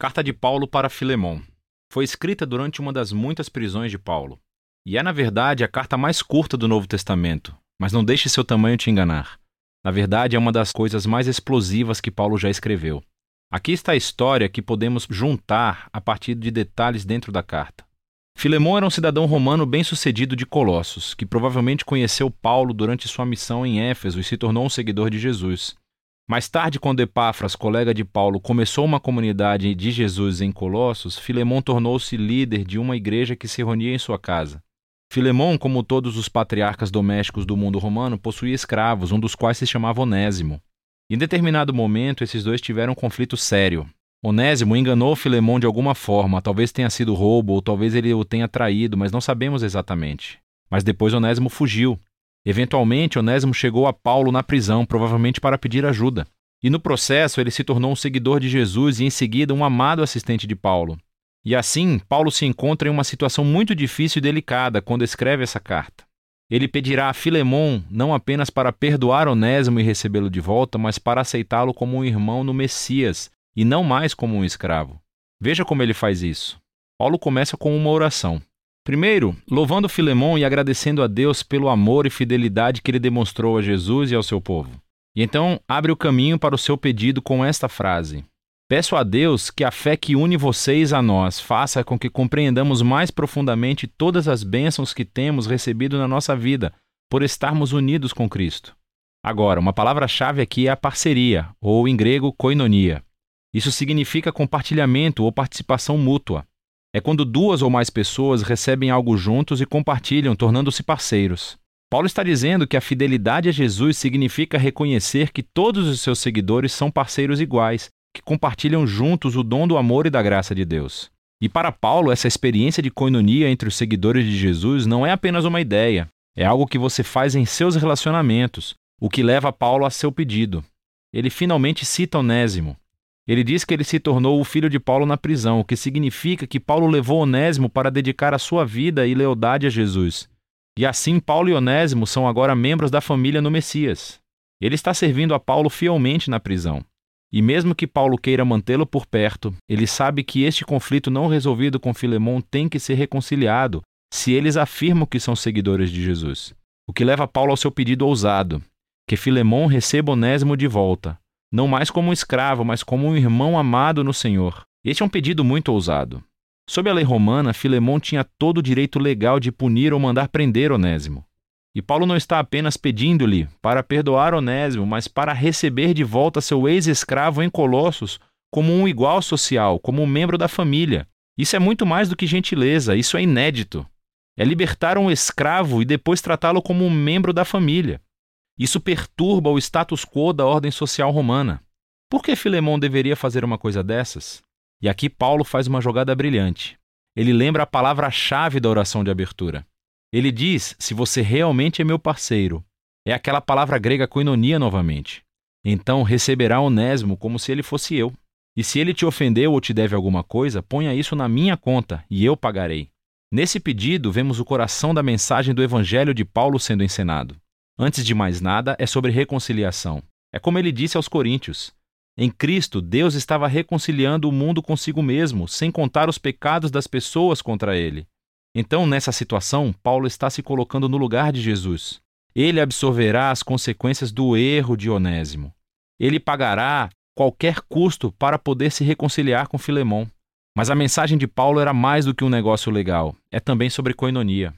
Carta de Paulo para Filemon. Foi escrita durante uma das muitas prisões de Paulo. E é, na verdade, a carta mais curta do Novo Testamento, mas não deixe seu tamanho te enganar. Na verdade, é uma das coisas mais explosivas que Paulo já escreveu. Aqui está a história que podemos juntar a partir de detalhes dentro da carta. Filemon era um cidadão romano bem-sucedido de Colossos, que provavelmente conheceu Paulo durante sua missão em Éfeso e se tornou um seguidor de Jesus. Mais tarde, quando Epáfras, colega de Paulo, começou uma comunidade de Jesus em Colossos, Filemão tornou-se líder de uma igreja que se reunia em sua casa. Filemão, como todos os patriarcas domésticos do mundo romano, possuía escravos, um dos quais se chamava Onésimo. Em determinado momento, esses dois tiveram um conflito sério. Onésimo enganou Filemão de alguma forma, talvez tenha sido roubo ou talvez ele o tenha traído, mas não sabemos exatamente. Mas depois Onésimo fugiu, Eventualmente, Onésimo chegou a Paulo na prisão, provavelmente para pedir ajuda. E no processo, ele se tornou um seguidor de Jesus e, em seguida, um amado assistente de Paulo. E assim, Paulo se encontra em uma situação muito difícil e delicada quando escreve essa carta. Ele pedirá a Filemon não apenas para perdoar Onésimo e recebê-lo de volta, mas para aceitá-lo como um irmão no Messias e não mais como um escravo. Veja como ele faz isso. Paulo começa com uma oração. Primeiro, louvando Filemão e agradecendo a Deus pelo amor e fidelidade que ele demonstrou a Jesus e ao seu povo. E então abre o caminho para o seu pedido com esta frase: Peço a Deus que a fé que une vocês a nós faça com que compreendamos mais profundamente todas as bênçãos que temos recebido na nossa vida por estarmos unidos com Cristo. Agora, uma palavra-chave aqui é a parceria, ou em grego, koinonia. Isso significa compartilhamento ou participação mútua. É quando duas ou mais pessoas recebem algo juntos e compartilham, tornando-se parceiros. Paulo está dizendo que a fidelidade a Jesus significa reconhecer que todos os seus seguidores são parceiros iguais, que compartilham juntos o dom do amor e da graça de Deus. E para Paulo, essa experiência de coinonia entre os seguidores de Jesus não é apenas uma ideia, é algo que você faz em seus relacionamentos, o que leva Paulo a seu pedido. Ele finalmente cita Onésimo, ele diz que ele se tornou o filho de Paulo na prisão, o que significa que Paulo levou Onésimo para dedicar a sua vida e lealdade a Jesus. E assim Paulo e Onésimo são agora membros da família no Messias. Ele está servindo a Paulo fielmente na prisão. E mesmo que Paulo queira mantê-lo por perto, ele sabe que este conflito não resolvido com Filemão tem que ser reconciliado se eles afirmam que são seguidores de Jesus. O que leva Paulo ao seu pedido ousado, que Filemão receba Onésimo de volta, não mais como um escravo, mas como um irmão amado no Senhor. Este é um pedido muito ousado. Sob a lei romana, Filemão tinha todo o direito legal de punir ou mandar prender Onésimo. E Paulo não está apenas pedindo-lhe para perdoar Onésimo, mas para receber de volta seu ex-escravo em Colossos como um igual social, como um membro da família. Isso é muito mais do que gentileza, isso é inédito. É libertar um escravo e depois tratá-lo como um membro da família. Isso perturba o status quo da ordem social romana. Por que Filemão deveria fazer uma coisa dessas? E aqui Paulo faz uma jogada brilhante. Ele lembra a palavra-chave da oração de abertura. Ele diz: Se você realmente é meu parceiro, é aquela palavra grega koinonia novamente. Então receberá Onésimo como se ele fosse eu. E se ele te ofendeu ou te deve alguma coisa, ponha isso na minha conta e eu pagarei. Nesse pedido, vemos o coração da mensagem do Evangelho de Paulo sendo encenado. Antes de mais nada, é sobre reconciliação. É como ele disse aos Coríntios: Em Cristo, Deus estava reconciliando o mundo consigo mesmo, sem contar os pecados das pessoas contra ele. Então, nessa situação, Paulo está se colocando no lugar de Jesus. Ele absorverá as consequências do erro de Onésimo. Ele pagará qualquer custo para poder se reconciliar com Filemão. Mas a mensagem de Paulo era mais do que um negócio legal, é também sobre coinonia.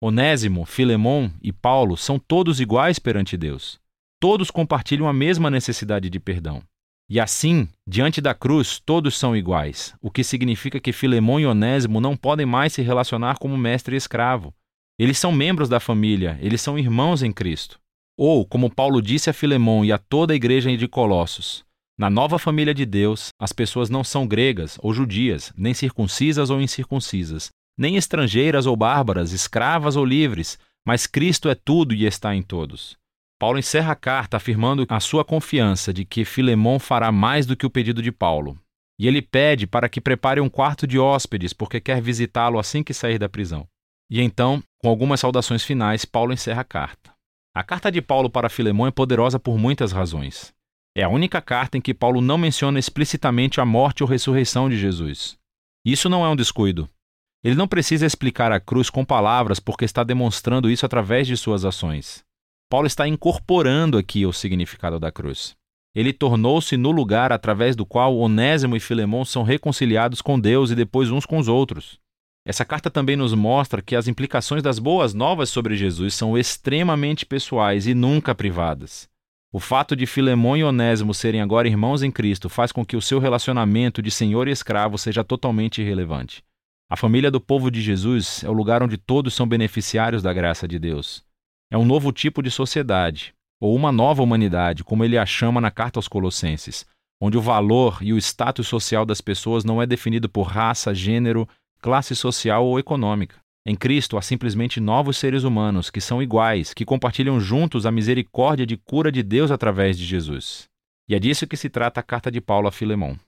Onésimo, Filemon e Paulo são todos iguais perante Deus. Todos compartilham a mesma necessidade de perdão. E assim, diante da cruz, todos são iguais, o que significa que Filemon e Onésimo não podem mais se relacionar como mestre e escravo. Eles são membros da família, eles são irmãos em Cristo. Ou, como Paulo disse a Filemon e a toda a igreja de Colossos, na nova família de Deus, as pessoas não são gregas ou judias, nem circuncisas ou incircuncisas, nem estrangeiras ou bárbaras, escravas ou livres, mas Cristo é tudo e está em todos. Paulo encerra a carta afirmando a sua confiança de que Filemão fará mais do que o pedido de Paulo. E ele pede para que prepare um quarto de hóspedes, porque quer visitá-lo assim que sair da prisão. E então, com algumas saudações finais, Paulo encerra a carta. A carta de Paulo para Filemão é poderosa por muitas razões. É a única carta em que Paulo não menciona explicitamente a morte ou ressurreição de Jesus. Isso não é um descuido. Ele não precisa explicar a cruz com palavras porque está demonstrando isso através de suas ações. Paulo está incorporando aqui o significado da cruz. Ele tornou-se no lugar através do qual Onésimo e Filemão são reconciliados com Deus e depois uns com os outros. Essa carta também nos mostra que as implicações das boas novas sobre Jesus são extremamente pessoais e nunca privadas. O fato de Filemão e Onésimo serem agora irmãos em Cristo faz com que o seu relacionamento de senhor e escravo seja totalmente irrelevante. A família do povo de Jesus é o lugar onde todos são beneficiários da graça de Deus. É um novo tipo de sociedade, ou uma nova humanidade, como ele a chama na carta aos Colossenses, onde o valor e o status social das pessoas não é definido por raça, gênero, classe social ou econômica. Em Cristo há simplesmente novos seres humanos que são iguais, que compartilham juntos a misericórdia de cura de Deus através de Jesus. E é disso que se trata a carta de Paulo a Filemão.